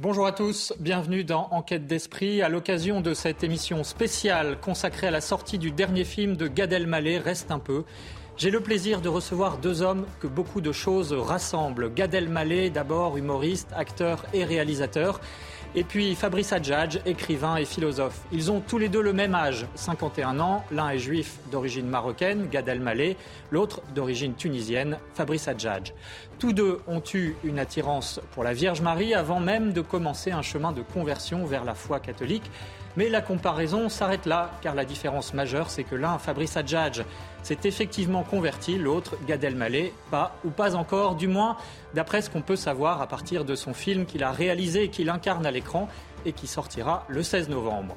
Bonjour à tous, bienvenue dans Enquête d'esprit. À l'occasion de cette émission spéciale consacrée à la sortie du dernier film de Gad Elmaleh, Reste un peu. J'ai le plaisir de recevoir deux hommes que beaucoup de choses rassemblent. Gad Elmaleh, d'abord humoriste, acteur et réalisateur. Et puis Fabrice Adjadj, écrivain et philosophe. Ils ont tous les deux le même âge, 51 ans. L'un est juif d'origine marocaine, Gad Elmaleh, l'autre d'origine tunisienne, Fabrice Adjadj. Tous deux ont eu une attirance pour la Vierge Marie avant même de commencer un chemin de conversion vers la foi catholique. Mais la comparaison s'arrête là, car la différence majeure, c'est que l'un, Fabrice Adjadj, s'est effectivement converti, l'autre, Gad Elmaleh, pas ou pas encore, du moins d'après ce qu'on peut savoir à partir de son film qu'il a réalisé et qu'il incarne à l'écran et qui sortira le 16 novembre.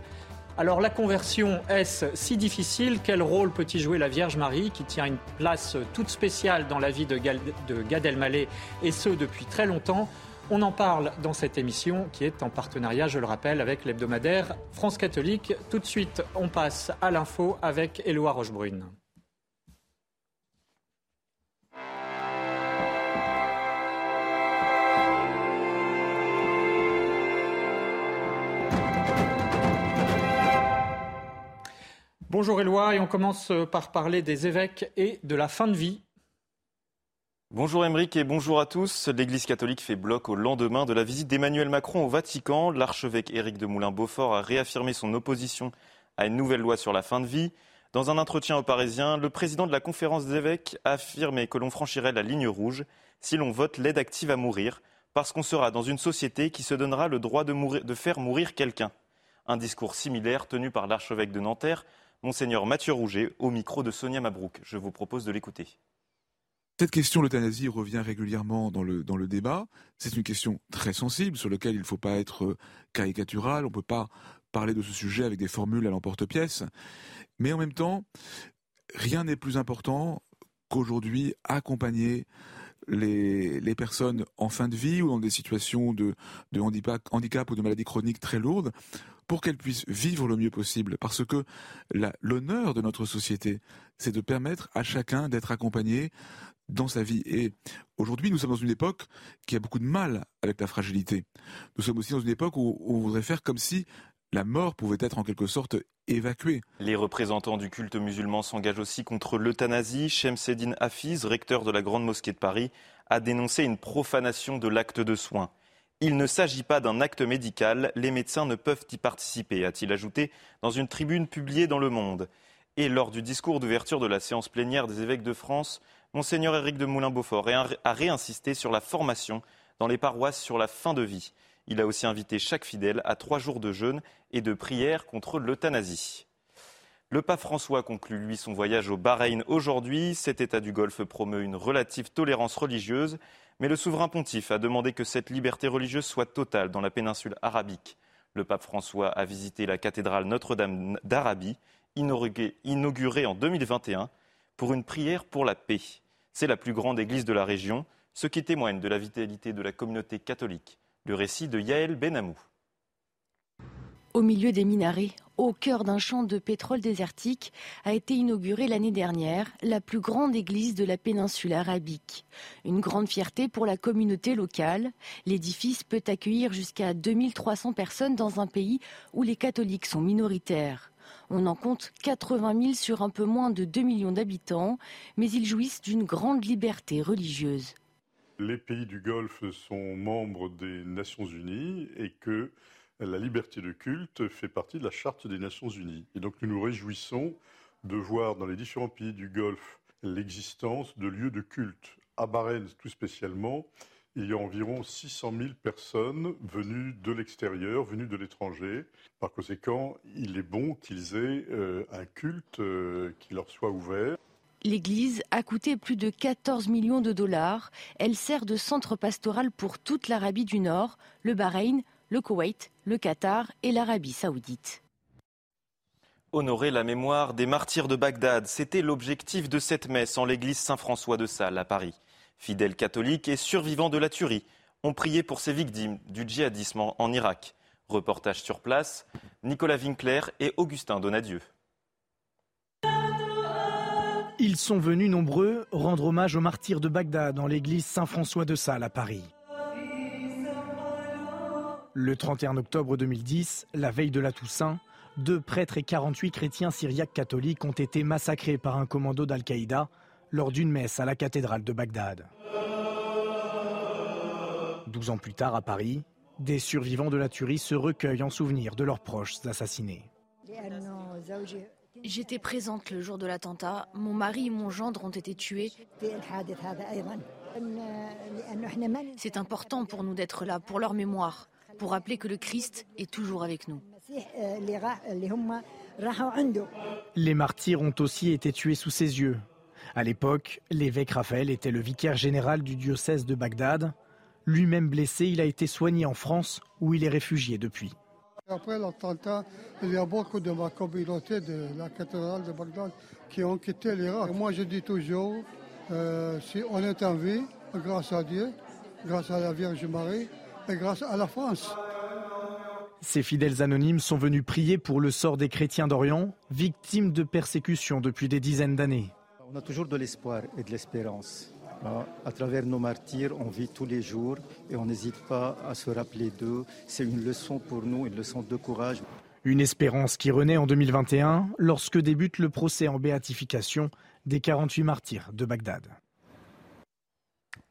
Alors la conversion, est-ce si difficile? Quel rôle peut-y jouer la Vierge Marie qui tient une place toute spéciale dans la vie de Gad Elmaleh et ce depuis très longtemps? On en parle dans cette émission qui est en partenariat, je le rappelle, avec l'hebdomadaire France Catholique. Tout de suite, on passe à l'info avec Éloi Rochebrune. Bonjour Éloi, et on commence par parler des évêques et de la fin de vie Bonjour Émeric et bonjour à tous. L'Église catholique fait bloc au lendemain de la visite d'Emmanuel Macron au Vatican. L'archevêque Éric de Moulin-Beaufort a réaffirmé son opposition à une nouvelle loi sur la fin de vie. Dans un entretien au Parisien, le président de la conférence des évêques a affirmé que l'on franchirait la ligne rouge si l'on vote l'aide active à mourir, parce qu'on sera dans une société qui se donnera le droit de, de faire mourir quelqu'un. Un discours similaire tenu par l'archevêque de Nanterre, Monseigneur Mathieu Rouget, au micro de Sonia Mabrouk. Je vous propose de l'écouter. Cette question, l'euthanasie, revient régulièrement dans le, dans le débat. C'est une question très sensible sur laquelle il ne faut pas être euh, caricatural. On ne peut pas parler de ce sujet avec des formules à l'emporte-pièce. Mais en même temps, rien n'est plus important qu'aujourd'hui accompagner les, les, personnes en fin de vie ou dans des situations de, de handicap, handicap ou de maladies chroniques très lourdes pour qu'elles puissent vivre le mieux possible. Parce que l'honneur de notre société, c'est de permettre à chacun d'être accompagné dans sa vie. Et aujourd'hui, nous sommes dans une époque qui a beaucoup de mal avec la fragilité. Nous sommes aussi dans une époque où on voudrait faire comme si la mort pouvait être en quelque sorte évacuée. Les représentants du culte musulman s'engagent aussi contre l'euthanasie. Shemseddin Hafiz, recteur de la Grande Mosquée de Paris, a dénoncé une profanation de l'acte de soins. Il ne s'agit pas d'un acte médical, les médecins ne peuvent y participer, a-t-il ajouté dans une tribune publiée dans Le Monde. Et lors du discours d'ouverture de la séance plénière des évêques de France, Monseigneur Éric de Moulin-Beaufort a réinsisté sur la formation dans les paroisses sur la fin de vie. Il a aussi invité chaque fidèle à trois jours de jeûne et de prière contre l'euthanasie. Le pape François conclut, lui, son voyage au Bahreïn aujourd'hui. Cet État du Golfe promeut une relative tolérance religieuse, mais le souverain pontife a demandé que cette liberté religieuse soit totale dans la péninsule arabique. Le pape François a visité la cathédrale Notre-Dame d'Arabie, inaugurée en 2021 pour une prière pour la paix. C'est la plus grande église de la région, ce qui témoigne de la vitalité de la communauté catholique. Le récit de Yaël Benamou. Au milieu des minarets, au cœur d'un champ de pétrole désertique, a été inaugurée l'année dernière la plus grande église de la péninsule arabique. Une grande fierté pour la communauté locale. L'édifice peut accueillir jusqu'à 2300 personnes dans un pays où les catholiques sont minoritaires. On en compte 80 000 sur un peu moins de 2 millions d'habitants, mais ils jouissent d'une grande liberté religieuse. Les pays du Golfe sont membres des Nations Unies et que la liberté de culte fait partie de la Charte des Nations Unies. Et donc nous nous réjouissons de voir dans les différents pays du Golfe l'existence de lieux de culte. À Bahreïn tout spécialement, il y a environ 600 000 personnes venues de l'extérieur, venues de l'étranger. Par conséquent, il est bon qu'ils aient euh, un culte euh, qui leur soit ouvert. L'église a coûté plus de 14 millions de dollars. Elle sert de centre pastoral pour toute l'Arabie du Nord, le Bahreïn, le Koweït, le Qatar et l'Arabie saoudite. Honorer la mémoire des martyrs de Bagdad, c'était l'objectif de cette messe en l'église Saint-François de Sales à Paris. Fidèles catholiques et survivants de la tuerie ont prié pour ces victimes du djihadisme en Irak. Reportage sur place, Nicolas Winkler et Augustin Donadieu. Ils sont venus nombreux rendre hommage aux martyrs de Bagdad dans l'église Saint-François de Sales à Paris. Le 31 octobre 2010, la veille de la Toussaint, deux prêtres et 48 chrétiens syriaques catholiques ont été massacrés par un commando d'Al-Qaïda lors d'une messe à la cathédrale de Bagdad. Douze ans plus tard, à Paris, des survivants de la tuerie se recueillent en souvenir de leurs proches assassinés. J'étais présente le jour de l'attentat. Mon mari et mon gendre ont été tués. C'est important pour nous d'être là, pour leur mémoire, pour rappeler que le Christ est toujours avec nous. Les martyrs ont aussi été tués sous ses yeux. À l'époque, l'évêque Raphaël était le vicaire général du diocèse de Bagdad. Lui-même blessé, il a été soigné en France où il est réfugié depuis. Après l'attentat, il y a beaucoup de ma communauté de la cathédrale de Bagdad qui ont quitté l'Irak. Moi, je dis toujours, euh, si on est en vie, grâce à Dieu, grâce à la Vierge Marie et grâce à la France. Ces fidèles anonymes sont venus prier pour le sort des chrétiens d'Orient, victimes de persécutions depuis des dizaines d'années. On a toujours de l'espoir et de l'espérance. À travers nos martyrs, on vit tous les jours et on n'hésite pas à se rappeler d'eux. C'est une leçon pour nous, une leçon de courage. Une espérance qui renaît en 2021 lorsque débute le procès en béatification des 48 martyrs de Bagdad.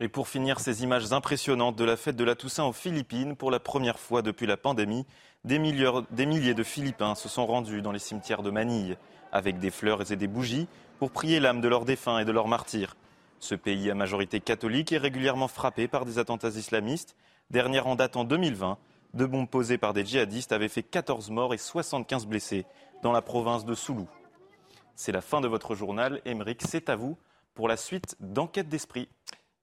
Et pour finir, ces images impressionnantes de la fête de la Toussaint aux Philippines, pour la première fois depuis la pandémie, des, des milliers de Philippins se sont rendus dans les cimetières de Manille, avec des fleurs et des bougies, pour prier l'âme de leurs défunts et de leurs martyrs. Ce pays à majorité catholique est régulièrement frappé par des attentats islamistes. Dernière en date en 2020, deux bombes posées par des djihadistes avaient fait 14 morts et 75 blessés dans la province de Soulou. C'est la fin de votre journal. Émeric, c'est à vous pour la suite d'Enquête d'esprit.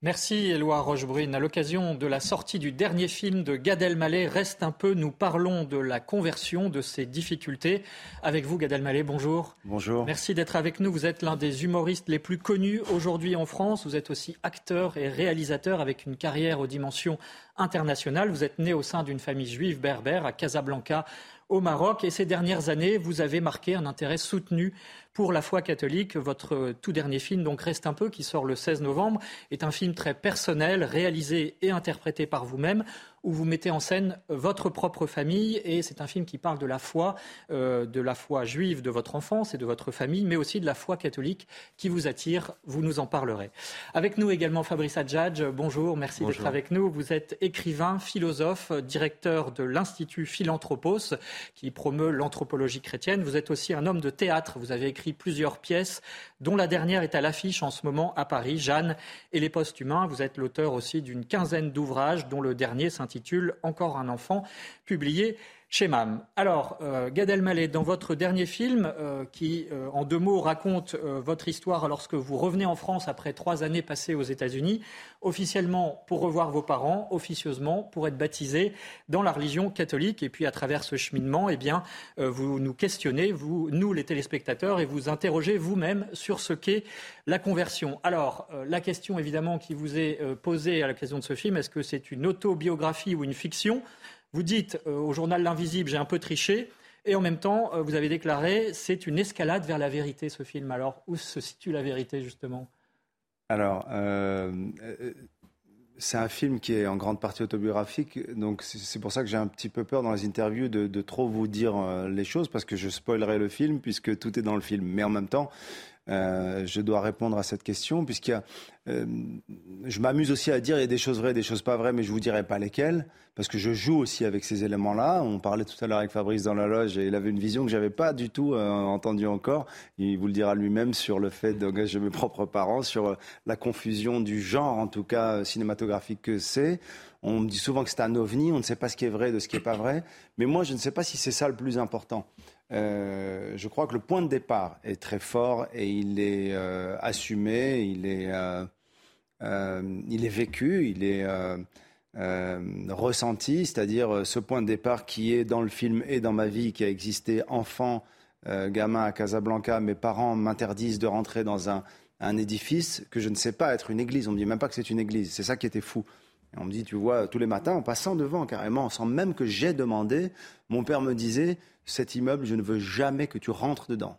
Merci Éloi Rochebrune. À l'occasion de la sortie du dernier film de Gad Elmaleh, Reste un peu, nous parlons de la conversion, de ses difficultés. Avec vous, Gad Elmaleh, bonjour. Bonjour. Merci d'être avec nous. Vous êtes l'un des humoristes les plus connus aujourd'hui en France. Vous êtes aussi acteur et réalisateur avec une carrière aux dimensions internationales. Vous êtes né au sein d'une famille juive berbère à Casablanca, au Maroc. Et ces dernières années, vous avez marqué un intérêt soutenu pour la foi catholique. Votre tout dernier film, donc Reste un peu, qui sort le 16 novembre, est un film très personnel, réalisé et interprété par vous-même où vous mettez en scène votre propre famille et c'est un film qui parle de la foi, euh, de la foi juive de votre enfance et de votre famille, mais aussi de la foi catholique qui vous attire. Vous nous en parlerez. Avec nous également Fabrice Adjadj. Bonjour, merci d'être avec nous. Vous êtes écrivain, philosophe, directeur de l'Institut Philanthropos qui promeut l'anthropologie chrétienne. Vous êtes aussi un homme de théâtre. Vous avez écrit plusieurs pièces, dont la dernière est à l'affiche en ce moment à Paris, Jeanne et les postes humains. Vous êtes l'auteur aussi d'une quinzaine d'ouvrages, dont le dernier s'intitule encore un enfant, publié chez MAM. Alors, euh, Gad Elmaleh, dans votre dernier film, euh, qui euh, en deux mots raconte votre histoire lorsque vous revenez en France après trois années passées aux États-Unis, officiellement pour revoir vos parents, officieusement pour être baptisé dans la religion catholique, et puis à travers ce cheminement, eh bien, vous nous questionnez, vous, nous les téléspectateurs, et vous interrogez vous-même sur ce qu'est la conversion. Alors, la question évidemment qui vous est posée à l'occasion de ce film, est-ce que c'est une autobiographie ou une fiction? Vous dites euh, au journal L'Invisible, j'ai un peu triché. Et en même temps, euh, vous avez déclaré, c'est une escalade vers la vérité, ce film. Alors, où se situe la vérité, justement? Alors, euh, c'est un film qui est en grande partie autobiographique. Donc, c'est pour ça que j'ai un petit peu peur dans les interviews de, de trop vous dire les choses, parce que je spoilerai le film, puisque tout est dans le film. Mais en même temps, euh, je dois répondre à cette question, puisqu'il y a, euh, je m'amuse aussi à dire il y a des choses vraies, des choses pas vraies, mais je vous dirai pas lesquelles, parce que je joue aussi avec ces éléments-là. On parlait tout à l'heure avec Fabrice dans la loge, et il avait une vision que j'avais pas du tout euh, entendue encore. Il vous le dira lui-même sur le fait d'engager mes propres parents, sur la confusion du genre, en tout cas cinématographique que c'est. On me dit souvent que c'est un ovni, on ne sait pas ce qui est vrai de ce qui est pas vrai, mais moi je ne sais pas si c'est ça le plus important. Euh, je crois que le point de départ est très fort et il est euh, assumé, il est, euh, il est vécu, il est ressenti, c'est-à-dire ce point de départ qui est dans le film et dans ma vie, qui a existé enfant, gamin à Casablanca. Mes parents m'interdisent de rentrer dans un, un édifice que je ne sais pas être une église. On me dit même pas que c'est une église. C'est ça qui était fou on me dit, tu vois, tous les matins, en passant devant carrément, sans même que j'ai demandé, mon père me disait, cet immeuble, je ne veux jamais que tu rentres dedans.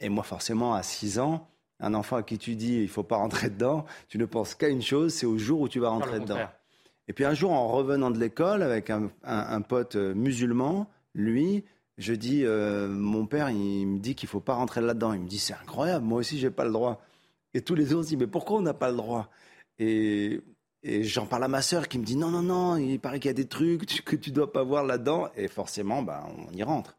Et moi, forcément, à 6 ans, un enfant à qui tu dis, il faut pas rentrer dedans, tu ne penses qu'à une chose, c'est au jour où tu vas rentrer dedans. Et puis un jour, en revenant de l'école avec un, pote musulman, lui, je dis, mon père, il me dit qu'il faut pas rentrer là-dedans. Il me dit, c'est incroyable, moi aussi, j'ai pas le droit. Et tous les se dit, mais pourquoi on n'a pas le droit? Et, j'en parle à ma sœur qui me dit, non, non, non, il paraît qu'il y a des trucs que tu dois pas voir là-dedans. Et forcément, ben, on y rentre.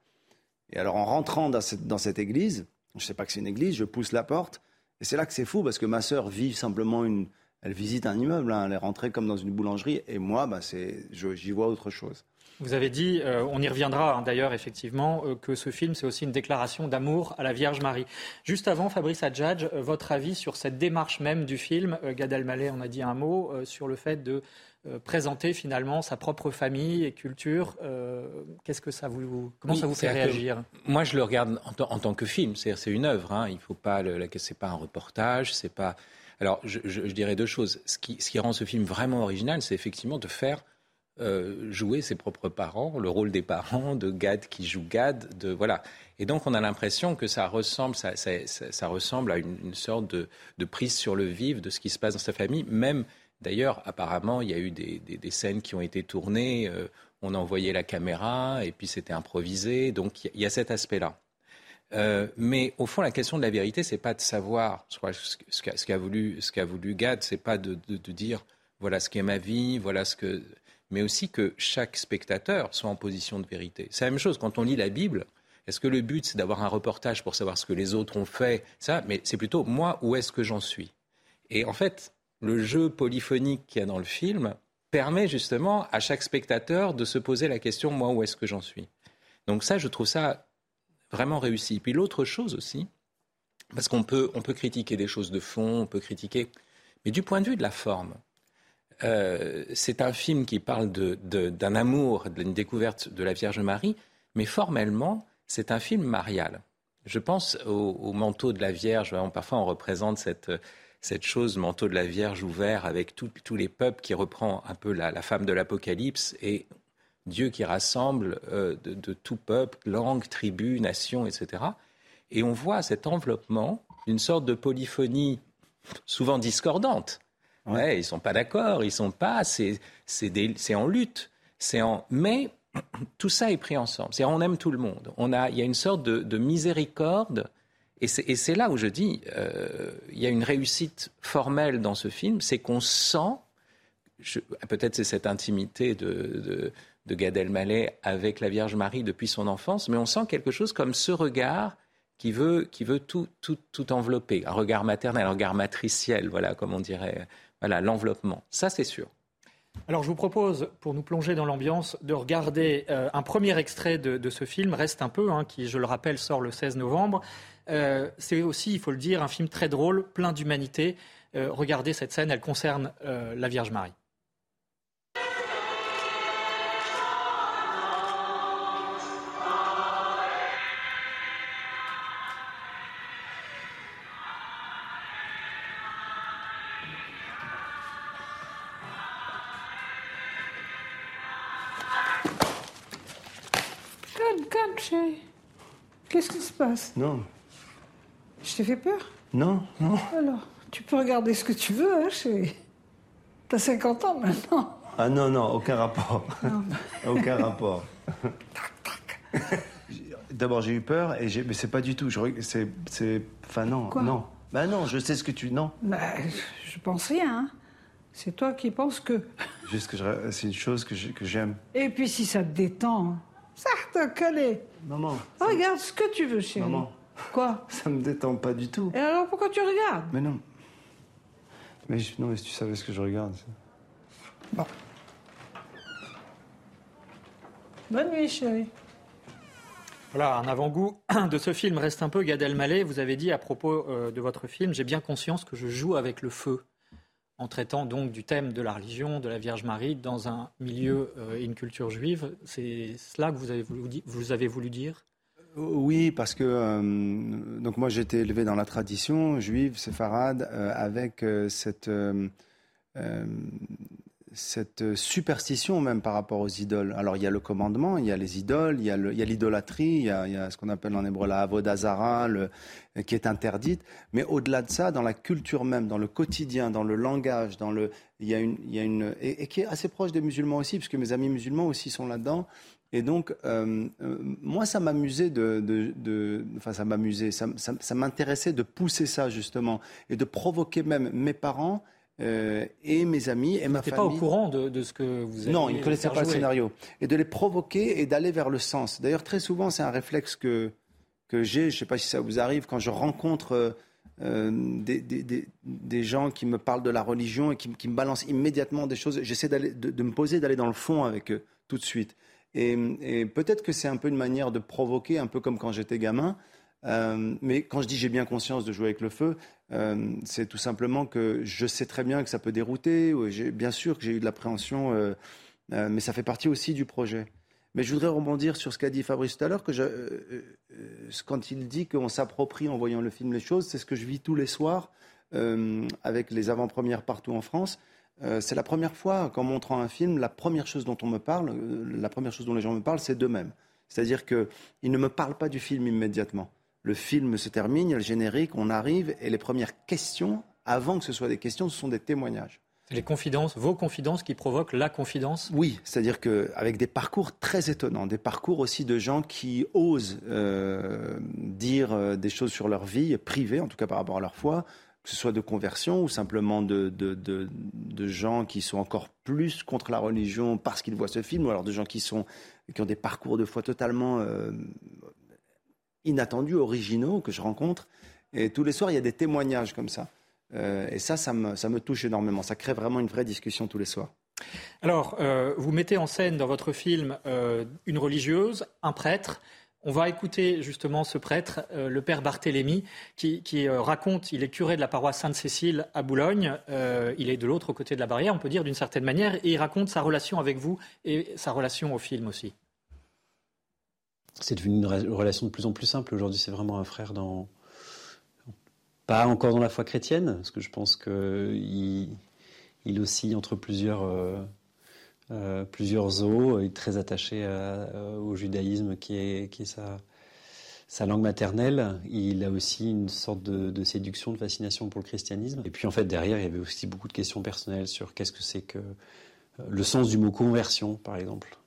Et alors, en rentrant dans cette, dans cette église, je sais pas que c'est une église, je pousse la porte. Et c'est là que c'est fou, parce que ma sœur vit simplement une... Elle visite un immeuble, hein, elle est rentrée comme dans une boulangerie. Et moi, ben, j'y vois autre chose. Vous avez dit, euh, on y reviendra hein, d'ailleurs effectivement, euh, que ce film c'est aussi une déclaration d'amour à la Vierge Marie. Juste avant, Fabrice Adjadj, euh, votre avis sur cette démarche même du film Gad Elmaleh en a dit un mot sur le fait de présenter finalement sa propre famille et culture. Qu'est-ce que ça vous, comment ça vous fait réagir? Moi, je le regarde en, tant que film. C'est une œuvre. Hein. Il faut pas, c'est pas un reportage. C'est pas. Alors, je, je, dirais deux choses. Ce qui, ce qui rend ce film vraiment original, c'est effectivement de faire euh, jouer ses propres parents, le rôle des parents, de Gad qui joue Gad, de voilà. Et donc on a l'impression que ça ressemble, ça, ressemble à une, sorte de, prise sur le vif de ce qui se passe dans sa famille. Même d'ailleurs, apparemment, il y a eu des, scènes qui ont été tournées. Euh, on a envoyé la caméra et puis c'était improvisé. Donc il y, a cet aspect-là. Euh, mais au fond, la question de la vérité, c'est pas de savoir ce qu'a ce voulu, ce qu'a voulu Gad, c'est pas de, de dire voilà ce qu'est ma vie, voilà ce que mais aussi que chaque spectateur soit en position de vérité. C'est la même chose quand on lit la Bible. Est-ce que le but, c'est d'avoir un reportage pour savoir ce que les autres ont fait Ça, mais c'est plutôt moi, où est-ce que j'en suis? Et en fait, le jeu polyphonique qu'il y a dans le film permet justement à chaque spectateur de se poser la question moi, où est-ce que j'en suis? Donc ça, je trouve ça vraiment réussi. Puis l'autre chose aussi, parce qu'on peut, on peut critiquer des choses de fond, on peut critiquer, mais du point de vue de la forme, euh, c'est un film qui parle d'un amour, d'une découverte de la Vierge Marie, mais formellement, c'est un film marial. Je pense au, manteau de la Vierge. Parfois, on représente cette, chose, manteau de la Vierge ouvert avec tous les peuples, qui reprend un peu la, femme de l'Apocalypse et Dieu qui rassemble euh, de, de, tout peuple, langue, tribu, nation, etc. Et on voit cet enveloppement d'une sorte de polyphonie souvent discordante Ouais, ils sont pas d'accord, ils sont pas, c'est en lutte, c'est en mais tout ça est pris ensemble. C'est on aime tout le monde. On a il y a une sorte de, miséricorde et c'est là où je dis euh, il y a une réussite formelle dans ce film, c'est qu'on sent peut-être c'est cette intimité de, de, de Gad Elmaleh avec la Vierge Marie depuis son enfance, mais on sent quelque chose comme ce regard qui veut, qui veut tout, tout, tout envelopper, un regard maternel, un regard matriciel, voilà, comme on dirait voilà, l'enveloppement. Ça, c'est sûr. Alors je vous propose, pour nous plonger dans l'ambiance, de regarder euh, un premier extrait de, ce film, Reste un peu, hein, qui, je le rappelle, sort le 16 novembre. Euh, c'est aussi, il faut le dire, un film très drôle, plein d'humanité. Euh, regardez cette scène, elle concerne la Vierge Marie. Passe Non. Je t'ai fait peur Non, non. Alors, tu peux regarder ce que tu veux, hein. T'as 50 ans maintenant. Ah non, non, aucun rapport. aucun rapport. D'abord, j'ai eu peur, et mais c'est pas du tout. C'est. Enfin, non, non. Bah non, je sais ce que tu. Non. Bah, je pense rien. Hein. C'est toi qui penses que. Juste que c'est une chose que j'aime. Et puis si ça te détend, ça te connaît. Maman. Regarde ce que tu veux, chérie. Maman. Quoi Ça me détend pas du tout. Et alors pourquoi tu regardes? Mais non. Mais non, mais si tu savais ce que je regarde. Bon. Bonne nuit, chérie. Voilà, un avant-goût de ce film reste un peu Gad Elmaleh. Vous avez dit à propos euh, de votre film, j'ai bien conscience que je joue avec le feu en traitant donc du thème de la religion, de la Vierge Marie, dans un milieu euh, et une culture juive. C'est cela que vous avez voulu, dire? Oui, parce que euh, donc moi j'ai été élevé dans la tradition juive séfarade euh, avec cette cette superstition même par rapport aux idoles. Alors il y a le commandement, il y a les idoles, il y a l'idolâtrie, il, y a, ce qu'on appelle en hébreu la avodazara, qui est interdite. Mais au-delà de ça, dans la culture même, dans le quotidien, dans le langage, dans le, il y a une, il y a une et, qui est assez proche des musulmans aussi, puisque mes amis musulmans aussi sont là-dedans. Et donc, euh, euh, moi, ça m'amusait de, de, enfin, ça m'amusait, ça, ça m'intéressait de pousser ça justement et de provoquer même mes parents euh, et mes amis et ma famille. pas au courant de, de, ce que vous avez Non, ils ne connaissaient pas le scénario. Et de les provoquer et d'aller vers le sens. D'ailleurs, très souvent, c'est un réflexe que, que j'ai, je ne sais pas si ça vous arrive, quand je rencontre euh, des, des, des, gens qui me parlent de la religion et qui, qui me balancent immédiatement des choses, j'essaie de, de, me poser, d'aller dans le fond avec eux tout de suite. Et, et peut-être que c'est un peu une manière de provoquer, un peu comme quand j'étais gamin. Euh, mais quand je dis j'ai bien conscience de jouer avec le feu, euh, c'est tout simplement que je sais très bien que ça peut dérouter. Bien sûr que j'ai eu de l'appréhension, euh, mais ça fait partie aussi du projet. Mais je voudrais rebondir sur ce qu'a dit Fabrice tout à l'heure, que quand il dit qu'on s'approprie en voyant le film les choses, c'est ce que je vis tous les soirs avec les avant-premières partout en France. c'est la première fois qu'en montrant un film, la première chose dont on me parle, la première chose dont les gens me parlent, c'est d'eux-mêmes. C'est-à-dire qu'ils ne me parlent pas du film immédiatement le film se termine, il y a le générique, on arrive, et les premières questions, avant que ce soit des questions, ce sont des témoignages. Les confidences, vos confidences qui provoquent la confidence? Oui, c'est-à-dire qu'avec des parcours très étonnants, des parcours aussi de gens qui osent euh, dire euh, des choses sur leur vie privée, en tout cas par rapport à leur foi, que ce soit de conversion ou simplement de, de, gens qui sont encore plus contre la religion parce qu'ils voient ce film, ou alors de gens qui, sont, qui ont des parcours de foi totalement euh, inattendus, originaux que je rencontre. Et tous les soirs, il y a des témoignages comme ça. Euh, et ça, ça me, touche énormément. Ça crée vraiment une vraie discussion tous les soirs. Alors, euh, vous mettez en scène dans votre film euh, une religieuse, un prêtre. On va écouter justement ce prêtre, le père Barthélemy, qui raconte, il est curé de la paroisse Sainte-Cécile à Boulogne, il est de l'autre côté de la barrière, on peut dire d'une certaine manière, et il raconte sa relation avec vous et sa relation au film aussi c'est devenu une relation de plus en plus simple. Aujourd'hui, c'est vraiment un frère dans. Pas encore dans la foi chrétienne, parce que je pense qu'il il oscille entre plusieurs, euh, euh, eaux. Il est très attaché au judaïsme qui est, sa, langue maternelle. Il a aussi une sorte de, séduction, de fascination pour le christianisme. Et puis en fait, derrière, il y avait aussi beaucoup de questions personnelles sur qu'est-ce que c'est que le sens du mot conversion, par exemple.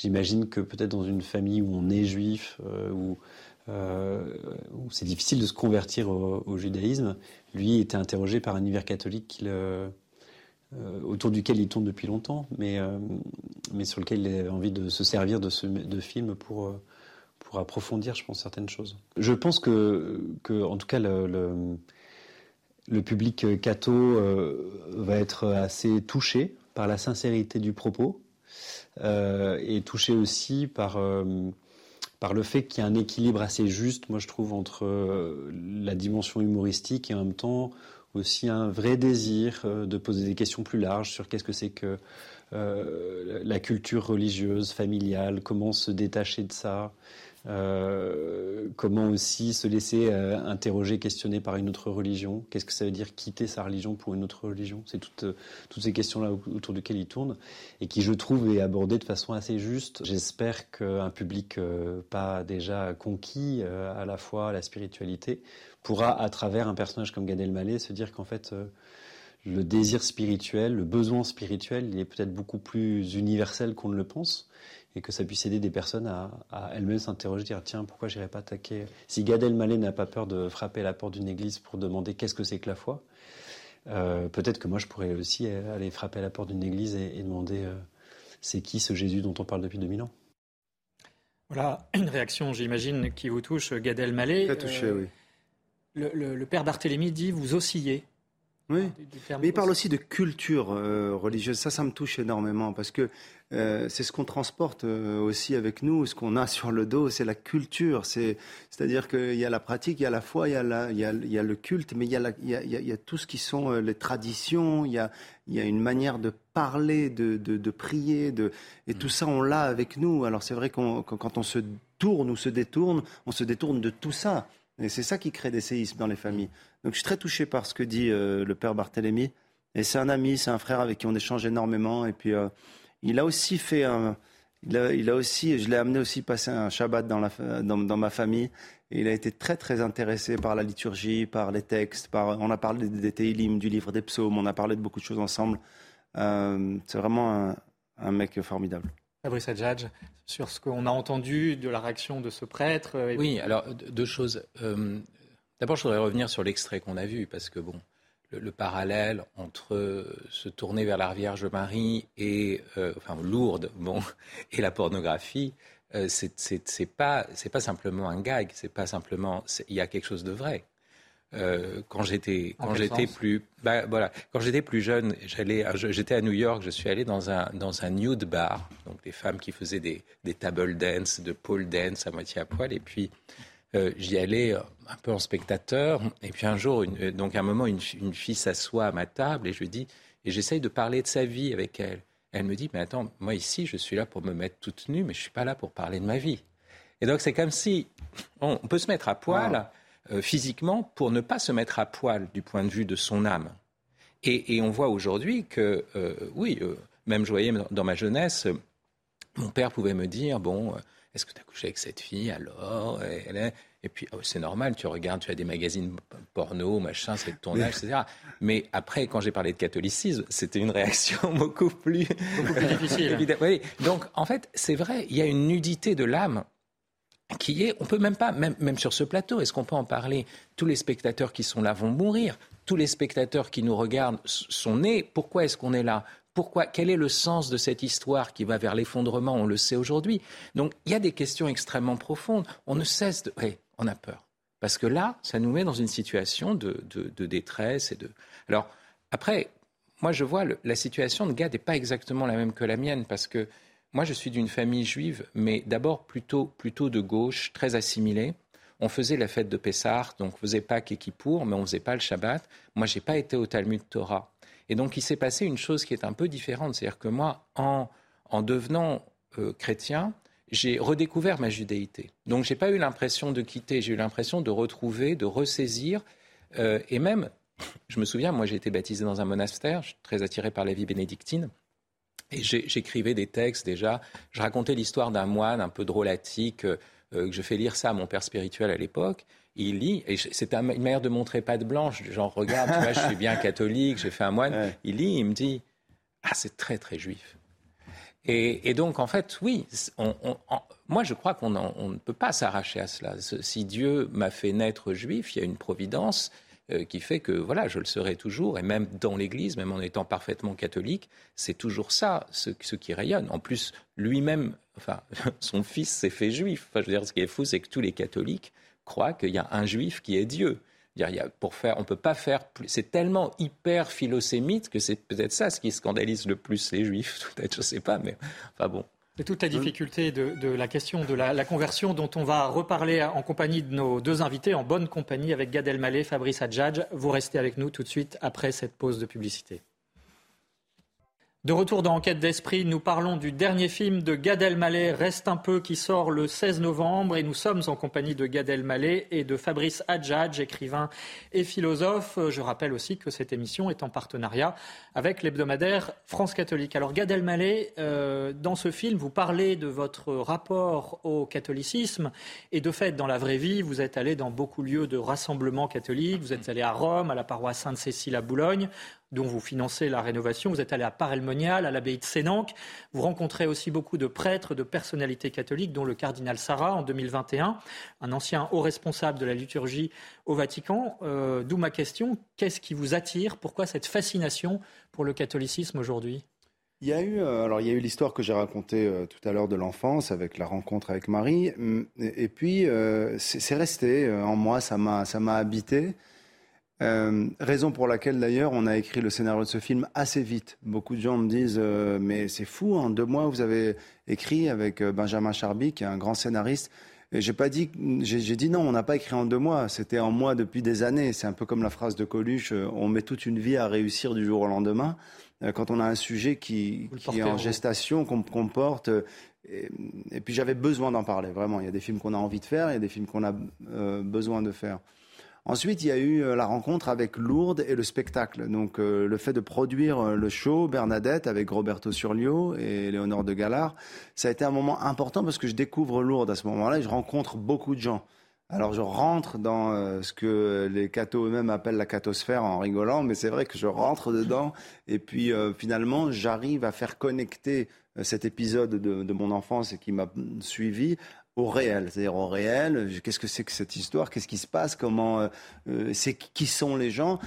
J'imagine que peut-être dans une famille où on est juif, euh, euh, où, c'est difficile de se convertir au, judaïsme, lui était interrogé par un univers catholique euh, autour duquel il tourne depuis longtemps, mais, mais sur lequel il a envie de se servir de ce film pour, pour approfondir, je pense, certaines choses. Je pense que, que en tout cas, le, le, public catho va être assez touché par la sincérité du propos et touché aussi par euh, par le fait qu'il y a un équilibre assez juste, moi je trouve, entre euh, la dimension humoristique et en même temps aussi un vrai désir de poser des questions plus larges sur qu'est-ce que c'est que la culture religieuse, familiale, comment se détacher de ça, euh, comment aussi se laisser euh, interroger, questionner par une autre religion? Qu'est-ce que ça veut dire quitter sa religion pour une autre religion? C'est toutes, euh, ces questions-là autour desquelles il tourne et qui, je trouve, est abordée de façon assez juste. J'espère qu'un public pas déjà conquis à la fois à la spiritualité pourra, à travers un personnage comme Gad Elmaleh, se dire qu'en fait, le désir spirituel, le besoin spirituel, il est peut-être beaucoup plus universel qu'on ne le pense et que ça puisse aider des personnes à, elles-mêmes s'interroger, dire tiens, pourquoi j'irais pas attaquer? Si Gad Elmaleh n'a pas peur de frapper à la porte d'une église pour demander qu'est-ce que c'est que la foi, euh, peut-être que moi je pourrais aussi aller frapper à la porte d'une église et, demander euh, c'est qui ce Jésus dont on parle depuis 2000 ans? Voilà une réaction, j'imagine, qui vous touche, Gad Elmaleh. Très touché, euh, oui. Le, le, père Barthélemy dit vous oscillez oui, mais il parle aussi de culture religieuse. Ça, ça me touche énormément parce que euh, c'est ce qu'on transporte euh, aussi avec nous, ce qu'on a sur le dos, c'est la culture. C'est, c'est-à-dire qu'il y a la pratique, il y a la foi, il y a, la, il y a, il y a le culte, mais il y a, la, il, y a, il y a, tout ce qui sont euh, les traditions. Il y a, il y a une manière de parler, de, de, de prier, de, et tout ça on l'a avec nous. Alors c'est vrai qu'on, quand on se tourne ou se détourne, on se détourne de tout ça. Et c'est ça qui crée des séismes dans les familles. Donc je suis très touché par ce que dit le père Barthélemy. Et c'est un ami, c'est un frère avec qui on échange énormément. Et puis, il a aussi fait un. Il a, il a aussi, je l'ai amené aussi passer un Shabbat dans, la, dans, dans ma famille. Et il a été très très intéressé par la liturgie, par les textes. Par, on a parlé des Teilim, du livre des psaumes. On a parlé de beaucoup de choses ensemble. Euh, c'est vraiment un, un, mec formidable. Fabrice Adjadj, sur ce qu'on a entendu de la réaction de ce prêtre. Euh, oui, alors deux choses. Euh, D'abord, je voudrais revenir sur l'extrait qu'on a vu, parce que bon, le, parallèle entre se tourner vers la Vierge Marie et, euh, enfin, Lourdes, bon, et la pornographie, euh, c'est pas, pas simplement un gag, c'est pas simplement, il y a quelque chose de vrai. Euh, quand j'étais quand j'étais plus bah, voilà quand j'étais plus jeune j'allais j'étais à New York je suis allé dans un dans un nude bar donc des femmes qui faisaient des, des table dance de pole dance à moitié à poil et puis euh, j'y allais euh, un peu en spectateur. Et puis un jour, une, donc à un moment, une, une fille s'assoit à ma table et je dis, et j'essaye de parler de sa vie avec elle. Elle me dit, mais attends, moi ici, je suis là pour me mettre toute nue, mais je suis pas là pour parler de ma vie. Et donc c'est comme si on, peut se mettre à poil physiquement pour ne pas se mettre à poil du point de vue de son âme. Et, et on voit aujourd'hui que, oui, même je voyais dans ma jeunesse, mon père pouvait me dire, bon, est-ce que tu as couché avec cette fille alors? Et puis, oh, c'est normal, tu regardes, tu as des magazines porno, machin, c'est ton âge, etc. Mais après, quand j'ai parlé de catholicisme, c'était une réaction beaucoup plus, difficile. oui. Donc, en fait, c'est vrai, il y a une nudité de l'âme qui est, on peut même pas, même, même sur ce plateau, est-ce qu'on peut en parler? Tous les spectateurs qui sont là vont mourir. Tous les spectateurs qui nous regardent sont nés. Pourquoi est-ce qu'on est là? Pourquoi Quel est le sens de cette histoire qui va vers l'effondrement? On le sait aujourd'hui. Donc il y a des questions extrêmement profondes. On ne cesse de... Oui, on a peur. Parce que là, ça nous met dans une situation de, détresse et de... Alors, après, moi, je vois la situation de Gad n'est pas exactement la même que la mienne, parce que moi, je suis d'une famille juive, mais d'abord plutôt, plutôt de gauche, très assimilée. On faisait la fête de Pessah, donc on faisait Pâques et mais on faisait pas le Shabbat. Moi, j'ai pas été au Talmud Torah. Et donc, il s'est passé une chose qui est un peu différente. C'est-à-dire que moi, en, en devenant euh, chrétien, j'ai redécouvert ma judéité. Donc, je n'ai pas eu l'impression de quitter, j'ai eu l'impression de retrouver, de ressaisir. Euh, et même, je me souviens, moi, j'ai été baptisé dans un monastère, je très attiré par la vie bénédictine. Et j'écrivais des textes déjà. Je racontais l'histoire d'un moine un peu drôlatique, euh, que je fais lire ça à mon père spirituel à l'époque il lit, et c'est une manière de montrer pas de blanche, genre regarde, tu vois, je suis bien catholique, j'ai fait un moine. Il lit, il me dit, ah c'est très très juif. Et, donc en fait, oui, moi je crois qu'on ne peut pas s'arracher à cela. Si Dieu m'a fait naître juif, il y a une providence euh, qui fait que voilà, je le serai toujours, et même dans l'Église, même en étant parfaitement catholique, c'est toujours ça ce, qui rayonne. En plus, lui-même, enfin, son fils s'est fait juif. Enfin, je veux dire, ce qui est fou, c'est que tous les catholiques croit qu'il y a un juif qui est Dieu. Il y a, pour faire, on peut pas faire. C'est tellement hyper philosémite que c'est peut-être ça ce qui scandalise le plus les juifs. Peut-être, je sais pas, mais enfin bon. C'est toute la difficulté de, la question de la, conversion dont on va reparler en compagnie de nos deux invités, en bonne compagnie avec Gad Elmaleh, Fabrice Adjadj. Vous restez avec nous tout de suite après cette pause de publicité. De retour dans Enquête d'esprit, nous parlons du dernier film de Gad Elmaleh, Reste un peu, qui sort le 16 novembre. Et nous sommes en compagnie de Gad Elmaleh et de Fabrice Adjadj, écrivain et philosophe. Je rappelle aussi que cette émission est en partenariat avec l'hebdomadaire France Catholique. Alors Gad Elmaleh, euh, dans ce film, vous parlez de votre rapport au catholicisme. Et de fait, dans la vraie vie, vous êtes allé dans beaucoup de lieux de rassemblement catholique. Vous êtes allé à Rome, à la paroisse Sainte-Cécile à Boulogne dont vous financez la rénovation. Vous êtes allé à Parelmonial, à l'abbaye de Sénanque. Vous rencontrez aussi beaucoup de prêtres, de personnalités catholiques, dont le cardinal Sarah en 2021, un ancien haut responsable de la liturgie au Vatican. Euh, d'où ma question, qu'est-ce qui vous attire? Pourquoi cette fascination pour le catholicisme aujourd'hui? Il y a eu, euh, alors il y a eu l'histoire que j'ai racontée euh, tout à l'heure de l'enfance avec la rencontre avec Marie, et, puis c'est resté en moi, ça m'a, ça m'a habité. Euh, raison pour laquelle d'ailleurs on a écrit le scénario de ce film assez vite. Beaucoup de gens me disent euh, mais c'est fou, en deux mois vous avez écrit avec euh, Benjamin Charby qui est un grand scénariste. Et j'ai pas dit, j'ai dit non, on n'a pas écrit en deux mois. C'était en mois depuis des années. C'est un peu comme la phrase de Coluche on met toute une vie à réussir du jour au lendemain. Quand on a un sujet qui, qui est en gestation, qu'on porte. Et, et, puis j'avais besoin d'en parler, vraiment. Il y a des films qu'on a envie de faire, il y a des films qu'on a besoin de faire. Ensuite, il y a eu euh, la rencontre avec Lourdes et le spectacle. Donc, euh, le fait de produire euh, le show Bernadette avec Roberto Surlio et Léonore de Galard, ça a été un moment important parce que je découvre Lourdes à ce moment-là et je rencontre beaucoup de gens. Alors je rentre dans ce que les cathos eux-mêmes appellent la cathosphère en rigolant, mais c'est vrai que je rentre dedans et puis finalement j'arrive à faire connecter cet épisode de, de, mon enfance et qui m'a suivi au réel, c'est-à-dire au réel. Qu'est-ce que c'est que cette histoire? Qu'est-ce qui se passe? Comment euh, euh, c'est qui sont les gens?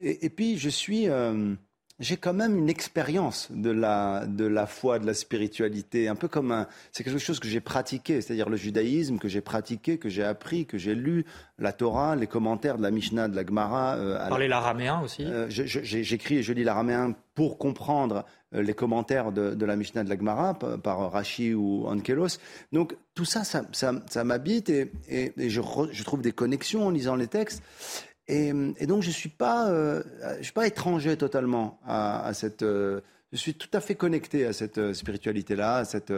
Et, puis je suis euh, j'ai quand même une expérience de la, de la foi, de la spiritualité, un peu comme un, c'est quelque chose que j'ai pratiqué, c'est-à-dire le judaïsme que j'ai pratiqué, que j'ai appris, que j'ai lu, la Torah, les commentaires de la Mishnah, de la Gemara. Euh, Parler l'araméen aussi. Euh, j'écris et je lis l'araméen pour comprendre les commentaires de, la Mishnah, de la Gemara par, Rashi ou Ankelos. Donc tout ça, ça, m'habite et, je, trouve des connexions en lisant les textes. Et, donc, je ne suis, pas, euh, suis pas étranger totalement à, cette. Euh, je suis tout à fait connecté à cette euh, spiritualité-là, cette,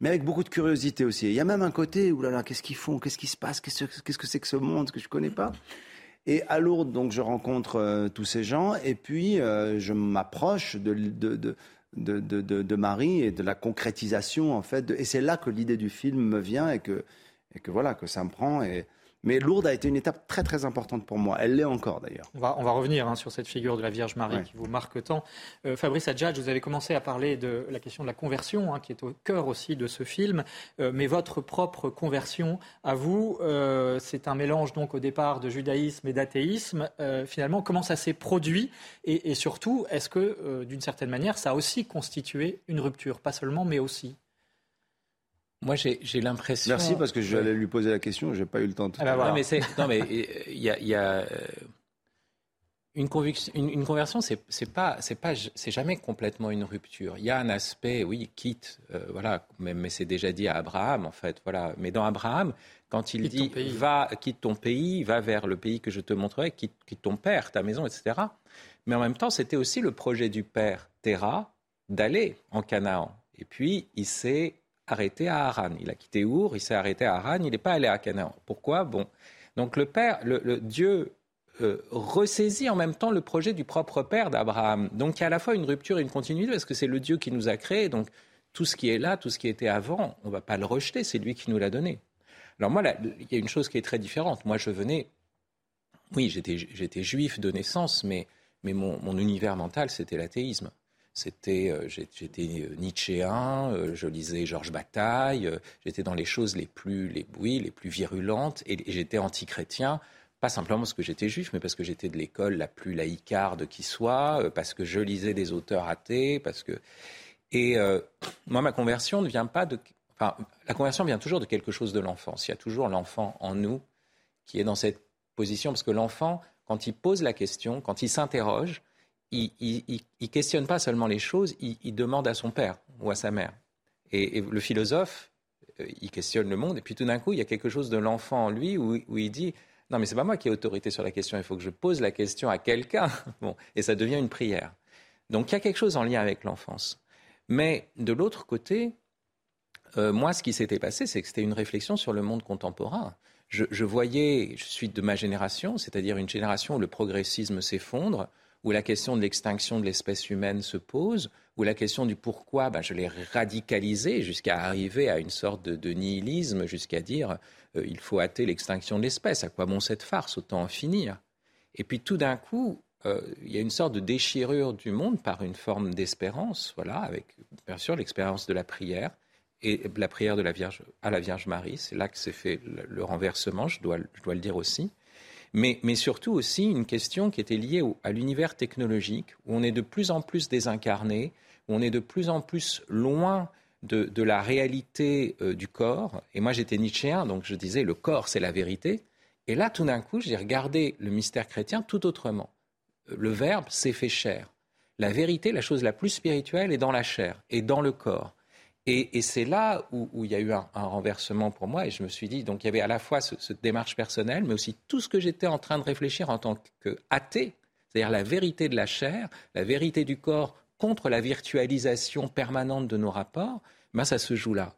mais avec beaucoup de curiosité aussi. Il y a même un côté là qu'est-ce qu'ils font? Qu'est-ce qui se passe? Qu'est-ce que c'est que ce monde que je ne connais pas? Et à Lourdes, donc, je rencontre tous ces gens et puis je m'approche de, de, de, de, de, Marie et de la concrétisation, en fait. et c'est là que l'idée du film me vient et que, et que voilà, que ça me prend. Et, mais Lourdes a été une étape très très importante pour moi. Elle l'est encore d'ailleurs. On va, on va revenir hein, sur cette figure de la Vierge Marie qui vous marque tant. Euh, Fabrice Adjadj, vous avez commencé à parler de la question de la conversion, hein, qui est au cœur aussi de ce film. Euh, mais votre propre conversion, à vous, euh, c'est un mélange donc au départ de judaïsme et d'athéisme. finalement, comment ça s'est produit? Et, et, surtout, est-ce que d'une certaine manière, ça a aussi constitué une rupture, pas seulement, mais aussi moi, j'ai l'impression. Merci parce que je vais lui poser la question, j'ai pas eu le temps. De ah bah non, mais non, mais il y a, y a euh, une, conviction, une, conversion, c'est pas, c'est pas, c'est jamais complètement une rupture. Il y a un aspect, oui, quitte, euh, voilà, mais, mais c'est déjà dit à Abraham en fait, voilà. Mais dans Abraham, quand il dit va, quitte ton pays, va vers le pays que je te montrerai, quitte, quitte ton père, ta maison, etc. Mais en même temps, c'était aussi le projet du père Terah d'aller en Canaan. Et puis, il s'est arrêté à Haran. Il a quitté Our, il s'est arrêté à Haran, il n'est pas allé à Canaan. Pourquoi? Bon. Donc le Père, le, Dieu euh, ressaisit en même temps le projet du propre Père d'Abraham. Donc il y a à la fois une rupture et une continuité, parce que c'est le Dieu qui nous a créés. Donc tout ce qui est là, tout ce qui était avant, on ne va pas le rejeter, c'est lui qui nous l'a donné. Alors moi, il y a une chose qui est très différente. Moi, je venais, oui, j'étais juif de naissance, mais, mais mon univers mental, c'était l'athéisme. C'était, euh, j'étais euh, nietzschéen, euh, je lisais Georges Bataille, j'étais dans les choses les plus, les, les plus virulentes, et, j'étais anti-chrétien, pas simplement parce que j'étais juif, mais parce que j'étais de l'école la plus laïcarde qui soit, parce que je lisais des auteurs athées, parce que et moi ma conversion ne vient pas de, enfin la conversion vient toujours de quelque chose de l'enfance. Il y a toujours l'enfant en nous qui est dans cette position, parce que l'enfant, quand il pose la question, quand il s'interroge, il, ne questionne pas seulement les choses, il, demande à son père ou à sa mère. Et, le philosophe, euh, il questionne le monde, et puis tout d'un coup, il y a quelque chose de l'enfant en lui où, il dit non, mais c'est pas moi qui ai autorité sur la question. Il faut que je pose la question à quelqu'un. Bon, et ça devient une prière. Donc il y a quelque chose en lien avec l'enfance. Mais de l'autre côté, euh, moi, ce qui s'était passé, c'est que c'était une réflexion sur le monde contemporain. Je, voyais, je suis de ma génération, c'est-à-dire une génération où le progressisme s'effondre, où la question de l'extinction de l'espèce humaine se pose, où la question du pourquoi, ben, je l'ai radicalisé jusqu'à arriver à une sorte de, nihilisme, jusqu'à dire euh, il faut hâter l'extinction de l'espèce. À quoi bon cette farce? Autant en finir. Et puis tout d'un coup, euh, il y a une sorte de déchirure du monde par une forme d'espérance, voilà, avec bien sûr l'expérience de la prière et la prière de la Vierge à la Vierge Marie. C'est là que s'est fait le, renversement, je dois, je dois le dire aussi mais, surtout aussi une question qui était liée à l'univers technologique, où on est de plus en plus désincarné, où on est de plus en plus loin de, la réalité euh, du corps. Et moi, j'étais nietzschéen, donc je disais, le corps, c'est la vérité. Et là, tout d'un coup, j'ai regardé le mystère chrétien tout autrement. Le Verbe s'est fait chair. La vérité, la chose la plus spirituelle, est dans la chair et dans le corps. Et, c'est là où, il y a eu un, renversement pour moi. Et je me suis dit, donc il y avait à la fois cette démarche personnelle, mais aussi tout ce que j'étais en train de réfléchir en tant qu'athée, c'est-à-dire la vérité de la chair, la vérité du corps contre la virtualisation permanente de nos rapports, ben ça se joue là.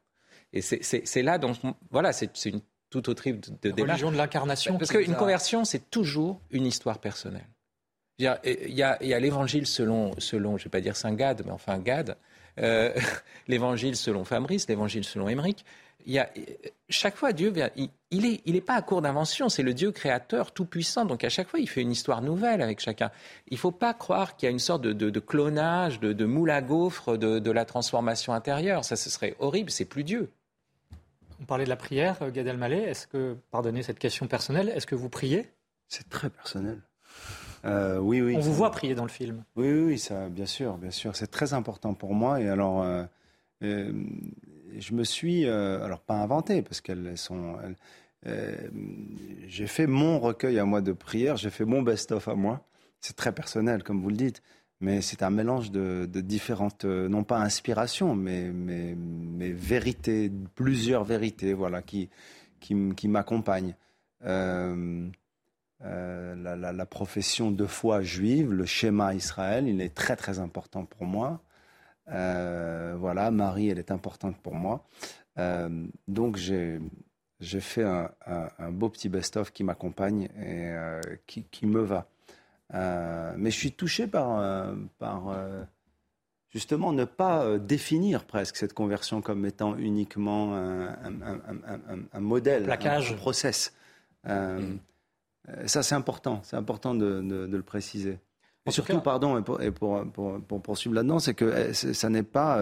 Et c'est là, donc voilà, c'est une tout autre type de, débat. Religion de l'incarnation. Parce qu'une conversion, c'est toujours une histoire personnelle. Il y a, l'évangile selon, selon, je ne vais pas dire Saint Gad, mais enfin Gad, euh, l'évangile selon Fabrice, l'évangile selon Émeric. Il y a, chaque fois, Dieu, il, n'est il est pas à court d'invention, c'est le Dieu créateur tout-puissant. Donc à chaque fois, il fait une histoire nouvelle avec chacun. Il ne faut pas croire qu'il y a une sorte de, clonage, de, moule à gaufre de, la transformation intérieure. Ça, ce serait horrible, c'est plus Dieu. On parlait de la prière, euh, Gad Elmaleh. Est-ce que, pardonnez cette question personnelle, est-ce que vous priez? C'est très personnel. Euh, oui, oui. On vous voit prier dans le film. Oui, oui, ça, bien sûr, bien sûr. C'est très important pour moi. Et alors, euh, je me suis, alors pas inventé, parce qu'elles sont. j'ai fait mon recueil à moi de prières, j'ai fait mon best-of à moi. C'est très personnel, comme vous le dites mais c'est un mélange de, différentes, euh, non pas inspirations, mais, mais, mais, vérités, plusieurs vérités, voilà, qui, qui, qui m'accompagnent. Euh, euh, la, profession de foi juive, le schéma Israël, il est très très important pour moi. voilà, Marie, elle est importante pour moi. donc j'ai fait un, un, beau petit best-of qui m'accompagne et qui, qui, me va. Euh, mais je suis touché par, euh, par euh, justement ne pas définir presque cette conversion comme étant uniquement un, modèle, un, process. Mm. Ça, c'est important. C'est important de, le préciser. Et surtout, pardon, et pour, pour, pour, poursuivre là-dedans, c'est que ça n'est pas,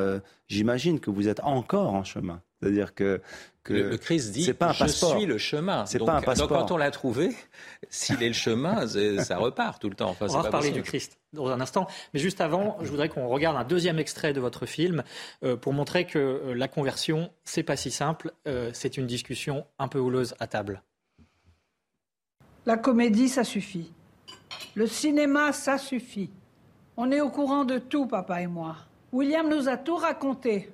j'imagine que vous êtes encore en chemin. C'est-à-dire que, le, Christ dit pas un je suis le chemin. C'est pas un passeport. Donc quand on l'a trouvé, s'il est le chemin, ça repart tout le temps. on va reparler du Christ dans un instant. Mais juste avant, je voudrais qu'on regarde un deuxième extrait de votre film euh, pour montrer que euh, la conversion, c'est pas si simple. Euh, c'est une discussion un peu houleuse à table. La comédie, ça suffit. Le cinéma, ça suffit. On est au courant de tout, papa et moi. William nous a tout raconté.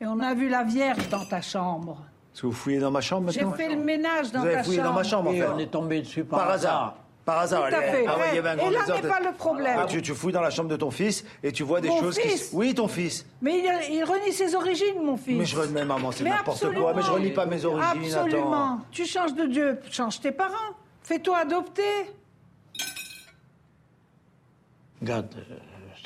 Et on a vu la Vierge dans ta chambre. Est-ce que vous fouillez dans ma chambre maintenant J'ai fait le ménage dans vous avez fouillé dans ma chambre, en fait. on est tombé dessus par, par hasard. Par hasard. Tout à fait. Ah, et là n'est pas le problème. Ah, tu, fouilles dans la chambre de ton fils et tu vois des choses fils. qui... Oui, ton fils. Mais il, renie ses origines, mon fils. Mais je renie, maman, c'est n'importe quoi. Mais je renie pas mes origines. Absolument. Tu changes de Dieu, change tes parents. Fais-toi adopter. Regarde, euh,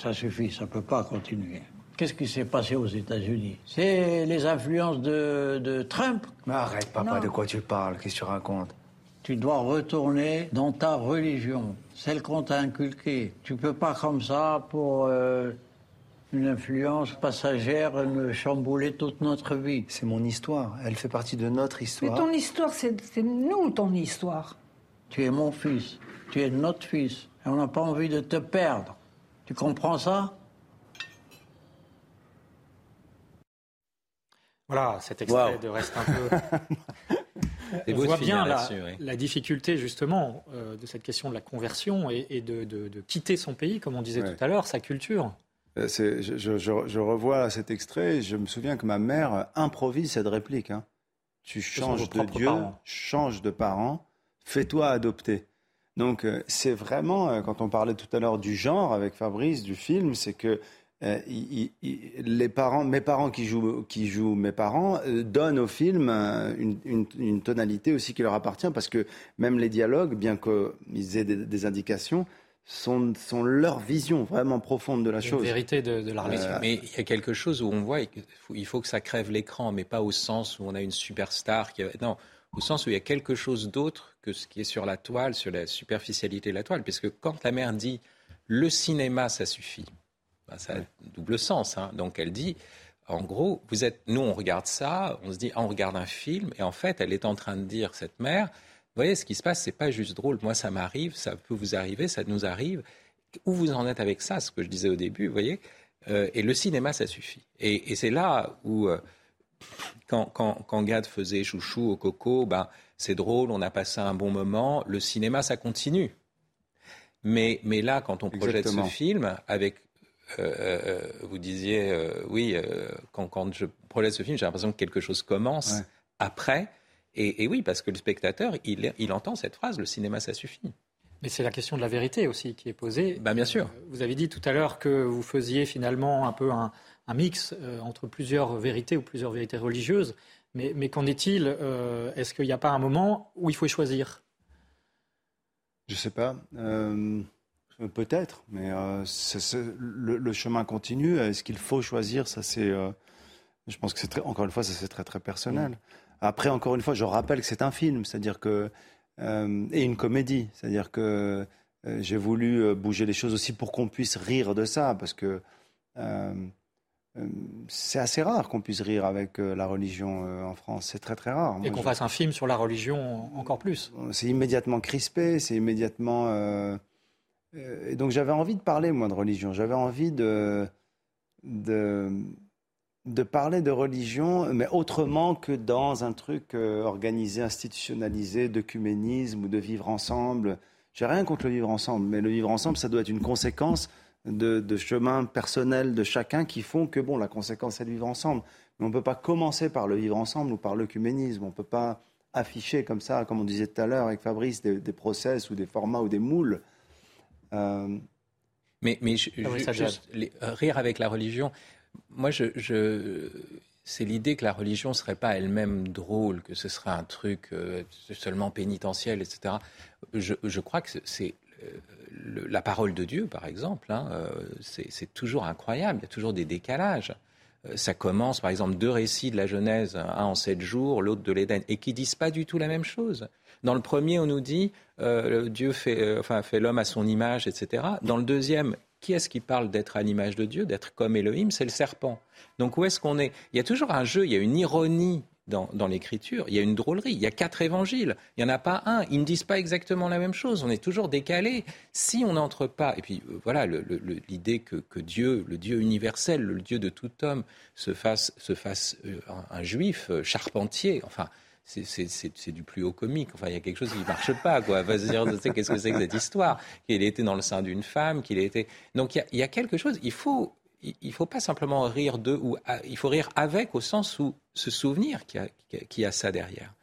ça suffit, ça peut pas continuer. Qu'est-ce qui s'est passé aux États-Unis? C'est les influences de, Trump? Mais arrête, papa, de quoi tu parles? Qu'est-ce que tu racontes? Tu dois retourner dans ta religion, celle qu'on t'a inculquée. Tu peux pas, comme ça, pour euh, une influence passagère, me chambouler toute notre vie. C'est mon histoire. Elle fait partie de notre histoire. Mais ton histoire, c'est nous, ton histoire. Tu es mon fils. Tu es notre fils. Et on n'a pas envie de te perdre. Tu comprends ça? Voilà, cet extrait de reste un peu. On voit bien la, difficulté justement euh, de cette question de la conversion et, de, quitter son pays, comme on disait tout à l'heure, sa culture. Euh, je, revois cet extrait et je me souviens que ma mère improvise cette réplique. Hein. Tu changes de Dieu, change de parents, fais-toi adopter. Donc euh, c'est vraiment, quand on parlait tout à l'heure du genre avec Fabrice, du film, c'est que euh, les parents, mes parents qui jouent, qui jouent mes parents euh, donnent au film euh, une, tonalité aussi qui leur appartient parce que même les dialogues, bien qu'ils aient des, indications, sont, sont, leur vision vraiment profonde de la chose. La vérité de, la relation. Mais il y a quelque chose où on voit qu'il faut que ça crève l'écran, mais pas au sens où on a une superstar. Qui... Non, au sens où il y a quelque chose d'autre que ce qui est sur la toile, sur la superficialité de la toile. Puisque quand la mère dit le cinéma, ça suffit ça a double sens. Hein. Donc elle dit, en gros, vous êtes, nous on regarde ça, on se dit, ah, on regarde un film, et en fait, elle est en train de dire, cette mère, vous voyez, ce qui se passe, c'est pas juste drôle. Moi, ça m'arrive, ça peut vous arriver, ça nous arrive. Où vous en êtes avec ça, ce que je disais au début, vous voyez? Euh, Et le cinéma, ça suffit. Et, c'est là où, euh, quand, quand, quand, Gad faisait chouchou au coco, ben, c'est drôle, on a passé un bon moment. Le cinéma, ça continue. Mais, mais là, quand on projette ce film avec euh, euh, vous disiez, euh, oui, quand, quand, je projette ce film, j'ai l'impression que quelque chose commence après. Et, oui, parce que le spectateur, il, il entend cette phrase, le cinéma, ça suffit. Mais c'est la question de la vérité aussi qui est posée. Ben, bien sûr. vous avez dit tout à l'heure que vous faisiez finalement un peu un, un mix entre plusieurs vérités ou plusieurs vérités religieuses. Mais, mais qu'en est-il Est-ce qu'il n'y a pas un moment où il faut choisir? Je ne sais pas. Peut-être, mais le, chemin continue. Est-ce qu'il faut choisir? Ça, c'est. je pense que c'est très, encore une fois, ça c'est très très personnel. Après, encore une fois, je rappelle que c'est un film, c'est-à-dire que et une comédie, c'est-à-dire que euh, j'ai voulu euh, bouger les choses aussi pour qu'on puisse rire de ça, parce que euh, c'est assez rare qu'on puisse rire avec la religion en France. C'est très très rare. Et qu'on fasse un film sur la religion encore plus. C'est immédiatement crispé, c'est immédiatement. Et donc j'avais envie de parler moi de religion. J'avais envie de, de parler de religion, mais autrement que dans un truc organisé, institutionnalisé, d'œcuménisme ou de vivre ensemble. J'ai rien contre le vivre ensemble, mais le vivre ensemble, ça doit être une conséquence de, de chemin personnel de chacun qui font que, bon, la conséquence, c'est de vivre ensemble. Mais on ne peut pas commencer par le vivre ensemble ou par l'œcuménisme. On ne peut pas afficher comme ça, comme on disait tout à l'heure avec Fabrice, des, process ou des formats ou des moules. Euh, mais, mais ah juste, rire avec la religion, moi, je, c'est l'idée que la religion ne serait pas elle-même drôle, que ce serait un truc euh, seulement pénitentiel, etc. Je, crois que c'est euh, la parole de Dieu, par exemple. Hein, euh, c'est toujours incroyable. Il y a toujours des décalages. Ça commence, par exemple, deux récits de la Genèse, un en sept jours, l'autre de l'Éden, et qui disent pas du tout la même chose. Dans le premier, on nous dit Dieu fait, enfin, fait l'homme à son image, etc. Dans le deuxième, qui est-ce qui parle d'être à l'image de Dieu, d'être comme Elohim? C'est le serpent. Donc où est-ce qu'on est? Il y a toujours un jeu, il y a une ironie dans, l'écriture, il y a une drôlerie. Il y a quatre évangiles, il n'y en a pas un. Ils ne disent pas exactement la même chose. On est toujours décalé. Si on n'entre pas, et puis euh, voilà, l'idée que, Dieu, le Dieu universel, le Dieu de tout homme, se fasse, se fasse euh, un, juif euh, charpentier, enfin, c'est du plus haut comique. Enfin, il y a quelque chose qui ne marche pas, quoi. Dire, qu'est-ce que c'est que cette histoire? Qu'il était dans le sein d'une femme, qu'il était. Donc, il y, a, quelque chose. Il faut, il faut pas simplement rire de, ou il faut rire avec, au sens où se souvenir qu'il y, a ça derrière.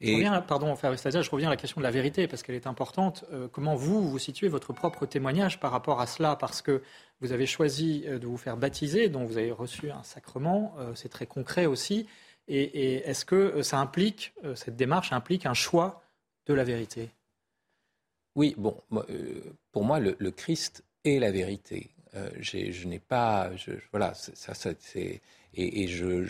Et... Je reviens, pardon, je reviens à la question de la vérité parce qu'elle est importante. Euh, comment vous, vous situez votre propre témoignage par rapport à cela? Parce que vous avez choisi euh, de vous faire baptiser, dont vous avez reçu un sacrement, euh, c'est très concret aussi. Et, est-ce que euh, ça implique, euh, cette démarche implique un choix de la vérité? Oui, bon, euh, pour moi, le, Christ est la vérité. je n'ai pas, voilà, ça, c'est et, je,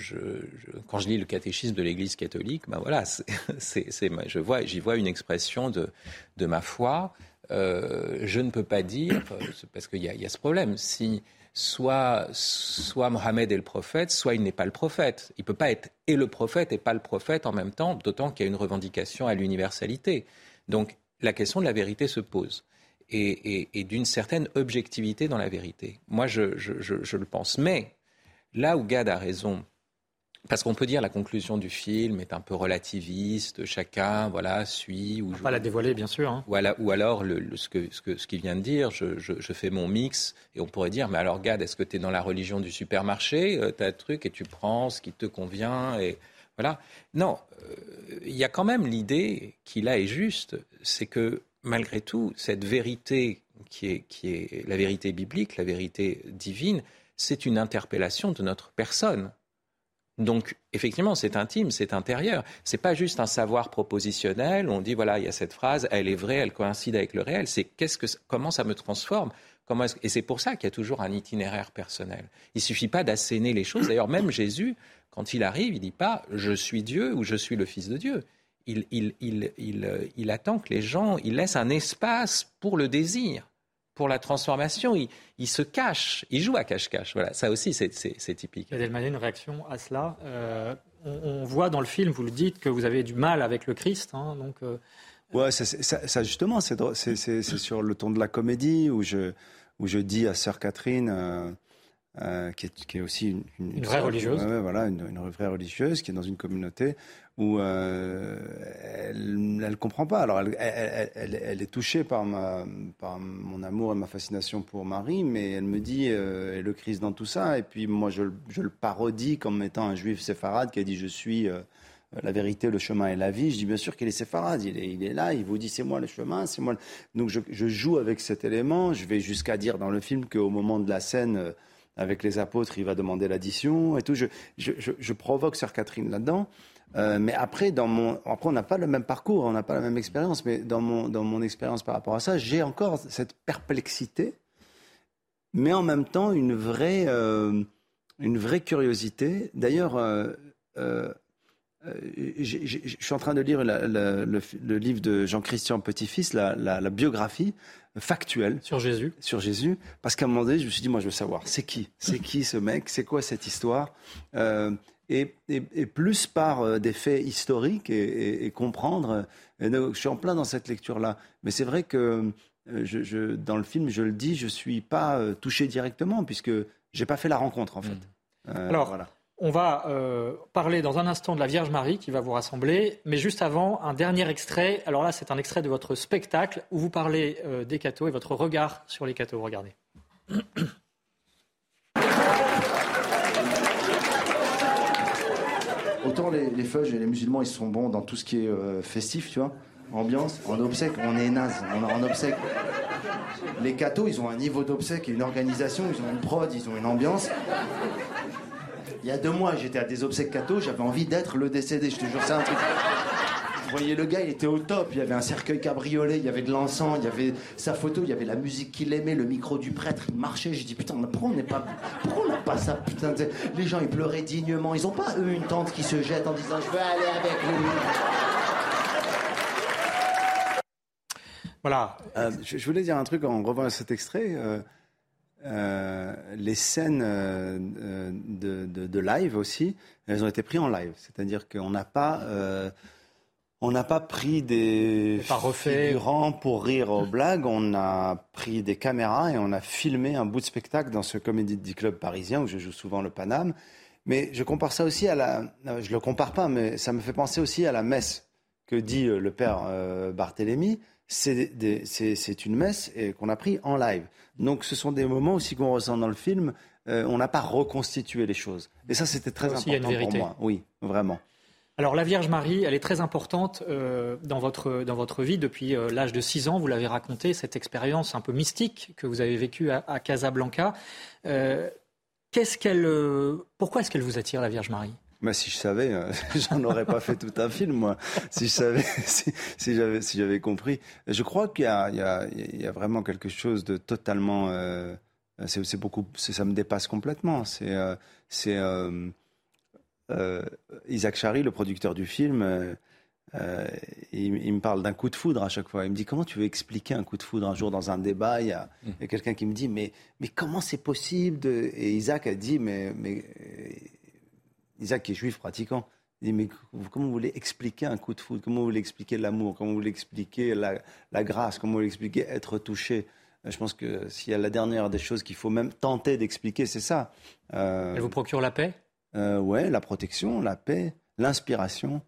quand je lis le catéchisme de l'Église catholique, ben voilà, c'est, vois, j'y vois une expression de, de ma foi. je ne peux pas dire, parce qu'il y, y, a ce problème, si soit, soit Mohamed est le prophète, soit il n'est pas le prophète. Il ne peut pas être et le prophète et pas le prophète en même temps, d'autant qu'il y a une revendication à l'universalité. Donc la question de la vérité se pose. Et, d'une certaine objectivité dans la vérité. Moi, je, je le pense. Mais là où Gad a raison, parce qu'on peut dire la conclusion du film est un peu relativiste, chacun voilà suit ou pas la dévoiler bien sûr. Hein. Ou, alors le, ce que ce ce qu'il vient de dire, je, fais mon mix et on pourrait dire mais alors regarde est-ce que tu es dans la religion du supermarché, euh, tu as un truc et tu prends ce qui te convient et voilà. Non, euh, il y a quand même l'idée qui là est juste, c'est que malgré tout cette vérité qui est qui est la vérité biblique, la vérité divine, c'est une interpellation de notre personne. Donc, effectivement, c'est intime, c'est intérieur. C'est pas juste un savoir propositionnel. On dit voilà, il y a cette phrase, elle est vraie, elle coïncide avec le réel. C'est qu'est-ce que, comment ça me transforme? Comment Et c'est pour ça qu'il y a toujours un itinéraire personnel. Il suffit pas d'asséner les choses. D'ailleurs, même Jésus, quand il arrive, il dit pas je suis Dieu ou je suis le Fils de Dieu. Il, il, il attend que les gens, il laisse un espace pour le désir pour la transformation, il, se cache, il joue à cache-cache. Voilà, ça aussi, c'est typique. Il y a une réaction à cela. Euh, on, voit dans le film, vous le dites, que vous avez du mal avec le Christ. Hein, donc, euh, ouais, ça, ça, justement, c'est sur le ton de la comédie où je, où je dis à Sœur Catherine. Euh, euh, qui, est, qui, est, aussi une, une, vraie religieuse. voilà, une, une, vraie religieuse qui est dans une communauté où euh, elle ne comprend pas. Alors, elle, elle, elle, est touchée par, ma, par mon amour et ma fascination pour Marie, mais elle me dit, euh, et le Christ dans tout ça. Et puis, moi, je, je, le parodie comme étant un juif séfarade qui a dit Je suis euh, la vérité, le chemin et la vie. Je dis bien sûr qu'il est séfarade, il est, il est là, il vous dit c'est moi le chemin, c'est moi. Donc je, je, joue avec cet élément. Je vais jusqu'à dire dans le film qu'au moment de la scène avec les apôtres, il va demander l'addition et tout. Je, je, provoque Sœur Catherine là-dedans. Euh, mais après, dans mon, après, on n'a pas le même parcours, on n'a pas la même expérience, mais dans mon, dans mon expérience par rapport à ça, j'ai encore cette perplexité, mais en même temps une vraie, euh, une vraie curiosité. D'ailleurs, euh, je suis en train de lire le, livre de Jean-Christian Petit-Fils, la, la, biographie factuelle. Sur Jésus. Sur Jésus. Parce qu'à un moment donné, je me suis dit, moi, je veux savoir, c'est qui? C'est qui ce mec? C'est quoi cette histoire? Et, plus par euh, des faits historiques et, comprendre. je suis en plein dans cette lecture-là. Mais c'est vrai que euh, je, dans le film, je le dis, je ne suis pas euh, touché directement puisque je n'ai pas fait la rencontre, en fait. Mmh. Alors, voilà. On va parler dans un instant de la Vierge Marie qui va vous rassembler, mais juste avant, un dernier extrait. Alors là, c'est un extrait de votre spectacle où vous parlez des cathos et votre regard sur les cathos. Regardez. Autant les, les et les musulmans, ils sont bons dans tout ce qui est euh, festif, tu vois. Ambiance, en obsèque, on est naze, on est en obsèque. Les cathos, ils ont un niveau d'obsèque et une organisation, ils ont une prod, ils ont une ambiance. Il y a deux mois, j'étais à des obsèques cathos, j'avais envie d'être le décédé, je te jure, c'est un truc. Vous voyez le gars, il était au top. Il y avait un cercueil cabriolet, il y avait de l'encens, il y avait sa photo, il y avait la musique qu'il aimait, le micro du prêtre, il marchait. J'ai dit putain, pourquoi on n'est pas, pourquoi on n'a pas ça Putain, les gens ils pleuraient dignement. Ils ont pas eux une tante qui se jette en disant je veux aller avec lui. Voilà. Euh, je, voulais dire un truc en revoyant cet extrait. Euh, euh, les scènes de, de, live aussi, elles ont été prises en live. C'est-à-dire qu'on n'a pas on n'a pas pris des figurants pour rire aux blagues, on a pris des caméras et on a filmé un bout de spectacle dans ce comédie club parisien où je joue souvent le Paname. Mais je compare ça aussi à la, je le compare pas, mais ça me fait penser aussi à la messe que dit euh, le père euh, Barthélemy. C'est une messe qu'on a pris en live. Donc ce sont des moments aussi qu'on ressent dans le film. Euh, on n'a pas reconstitué les choses. Et ça, c'était très important pour moi. Oui, vraiment. Alors la Vierge Marie, elle est très importante euh, dans, votre, dans votre vie depuis euh, l'âge de 6 ans. Vous l'avez raconté, cette expérience un peu mystique que vous avez vécue à, Casablanca. Euh, qu'est-ce qu'elle, pourquoi est-ce qu'elle vous attire, la Vierge Marie? Bah, si je savais, j'en aurais pas fait tout un film, moi. Si je savais, si, j'avais, si j'avais compris. Je crois qu'il y a, il y, a, il y a vraiment quelque chose de totalement. c'est, beaucoup, ça me dépasse complètement. C'est, c'est euh, Isaac Chary, le producteur du film, euh, euh, il, me parle d'un coup de foudre à chaque fois. Il me dit comment tu veux expliquer un coup de foudre un jour dans un débat? Il y a, mm. quelqu'un qui me dit mais, mais comment c'est possible Et Isaac a dit mais, mais Isaac qui est juif pratiquant. Il dit mais comment vous voulez expliquer un coup de foudre? Comment vous voulez expliquer l'amour? Comment vous voulez expliquer la, la, grâce? Comment vous voulez expliquer être touché? Je pense que s'il y a la dernière des choses qu'il faut même tenter d'expliquer, c'est ça. Elle vous procure la paix? Euh, ouais, la protection, la paix, l'inspiration.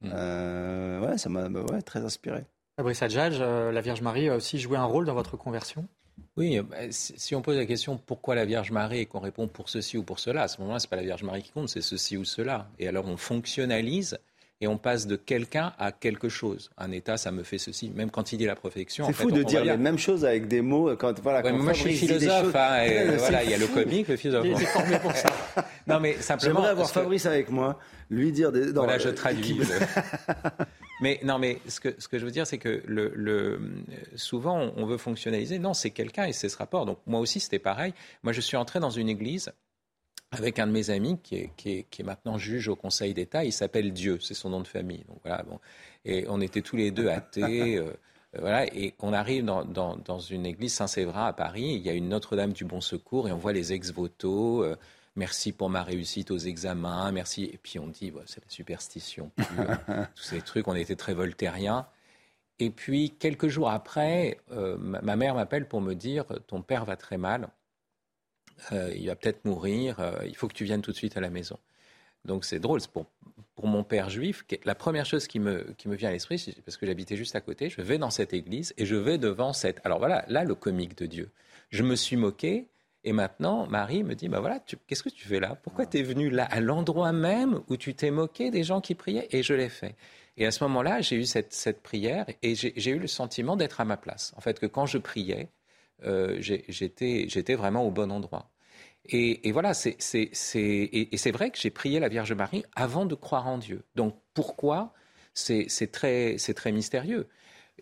Mm. Euh, ouais, ça m'a ouais, très inspiré. Fabrice Adjadj, euh, la Vierge Marie a aussi joué un rôle dans votre conversion? Oui, bah, si on pose la question pourquoi la Vierge Marie et qu'on répond pour ceci ou pour cela, à ce moment-là, ce n'est pas la Vierge Marie qui compte, c'est ceci ou cela. Et alors on fonctionnalise et on passe de quelqu'un à quelque chose. Un État, ça me fait ceci. Même quand il dit la protection. C'est fou de dire les mêmes choses avec des mots. Quand, voilà, moi, je suis philosophe. Hein, voilà, il y a le comique, le philosophe. Il formé pour ça. non, mais simplement. J'aimerais avoir Fabrice avec moi, lui dire des. voilà, je traduis. mais non, mais ce que, ce que je veux dire, c'est que le, le, souvent, on veut fonctionnaliser. Non, c'est quelqu'un et c'est ce rapport. Donc, moi aussi, c'était pareil. Moi, je suis entré dans une église avec un de mes amis qui est, qui est, qui est maintenant juge au Conseil d'État. Il s'appelle Dieu, c'est son nom de famille. Donc voilà, bon. Et on était tous les deux athées. Euh, euh, voilà, et on arrive dans, dans, dans une église Saint-Séverin à Paris. Il y a une Notre-Dame du Bon Secours et on voit les ex-voto. Euh, merci pour ma réussite aux examens, merci. Et puis on dit, c'est la superstition tous ces trucs. On était très voltairiens. Et puis quelques jours après, ma mère m'appelle pour me dire, ton père va très mal. Euh, il va peut-être mourir, euh, il faut que tu viennes tout de suite à la maison. Donc c'est drôle, pour, pour mon père juif, la première chose qui me, qui me vient à l'esprit, parce que j'habitais juste à côté, je vais dans cette église et je vais devant cette... Alors voilà, là le comique de Dieu. Je me suis moqué et maintenant Marie me dit, bah voilà, qu'est-ce que tu fais là? Pourquoi tu es venu là, à l'endroit même où tu t'es moqué des gens qui priaient? Et je l'ai fait. Et à ce moment-là, j'ai eu cette, cette prière et j'ai eu le sentiment d'être à ma place. En fait, que quand je priais, euh, j'étais vraiment au bon endroit. Et, voilà, c'est, et, vrai que j'ai prié la Vierge Marie avant de croire en Dieu. Donc pourquoi? C'est, très, très mystérieux.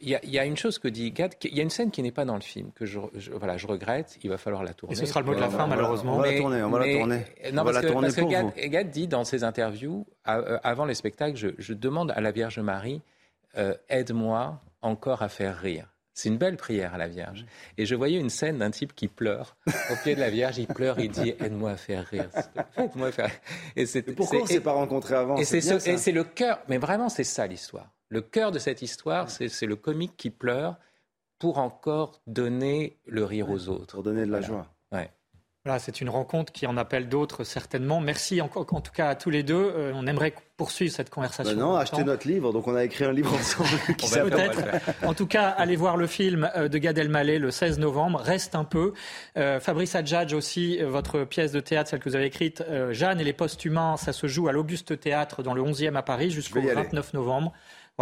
Il y, a, une chose que dit Gad, il y a une scène qui n'est pas dans le film, que je, voilà, je regrette, il va falloir la tourner. Et ce sera le mot de la fin, malheureusement. On va la tourner, on va la tourner. Non, parce, que, Gad, dit dans ses interviews, euh, avant les spectacles, je, demande à la Vierge Marie, euh, aide-moi encore à faire rire. C'est une belle prière à la Vierge. Et je voyais une scène d'un type qui pleure. Au pied de la Vierge, il pleure, il dit Aide-moi à faire rire. Aide-moi faire Et, pourquoi on ne s'est pas rencontré avant? Et c'est le cœur, mais vraiment, c'est ça l'histoire. Le cœur de cette histoire, c'est le comique qui pleure pour encore donner le rire aux autres. Pour donner de la joie. Ouais. Voilà, c'est une rencontre qui en appelle d'autres certainement. Merci en, en, tout cas à tous les deux. Euh, on aimerait poursuivre cette conversation. Ben non, achetez notre livre. Donc on a écrit un livre ensemble. Qui Peut-être. En tout cas, allez voir le film euh, de Gad Elmaleh le 16 novembre. Reste un peu. Euh, Fabrice Adjadj aussi, votre pièce de théâtre, celle que vous avez écrite, Jeanne et les postes humains, ça se joue à l'Auguste Théâtre dans le 11e à Paris jusqu'au 29 novembre.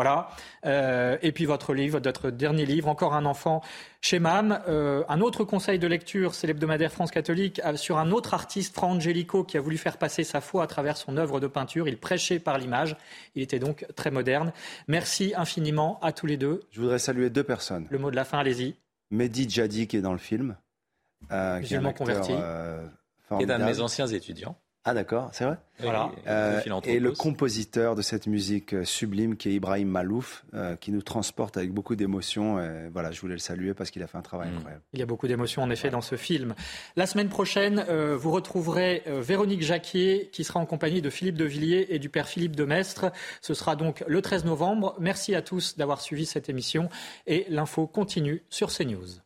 Voilà. Euh, et puis votre livre, votre dernier livre, Encore un enfant chez MAM. Euh, un autre conseil de lecture, c'est l'hebdomadaire France catholique, euh, sur un autre artiste, Fra Angelico, qui a voulu faire passer sa foi à travers son œuvre de peinture. Il prêchait par l'image. Il était donc très moderne. Merci infiniment à tous les deux. Je voudrais saluer deux personnes. Le mot de la fin, allez-y. Mehdi Jadi, qui est dans le film. Musulman converti. qui est d'un de mes anciens étudiants. Ah d'accord, c'est vrai? Voilà. Euh, et le compositeur de cette musique euh, sublime qui est Ibrahim Malouf, euh, qui nous transporte avec beaucoup d'émotions. Voilà, je voulais le saluer parce qu'il a fait un travail mm. incroyable. Il y a beaucoup d'émotions en effet dans ce film. La semaine prochaine, vous retrouverez Véronique Jacquier qui sera en compagnie de Philippe de Villiers et du père Philippe de Mestre. Ce sera donc le 13 novembre. Merci à tous d'avoir suivi cette émission et l'info continue sur CNews.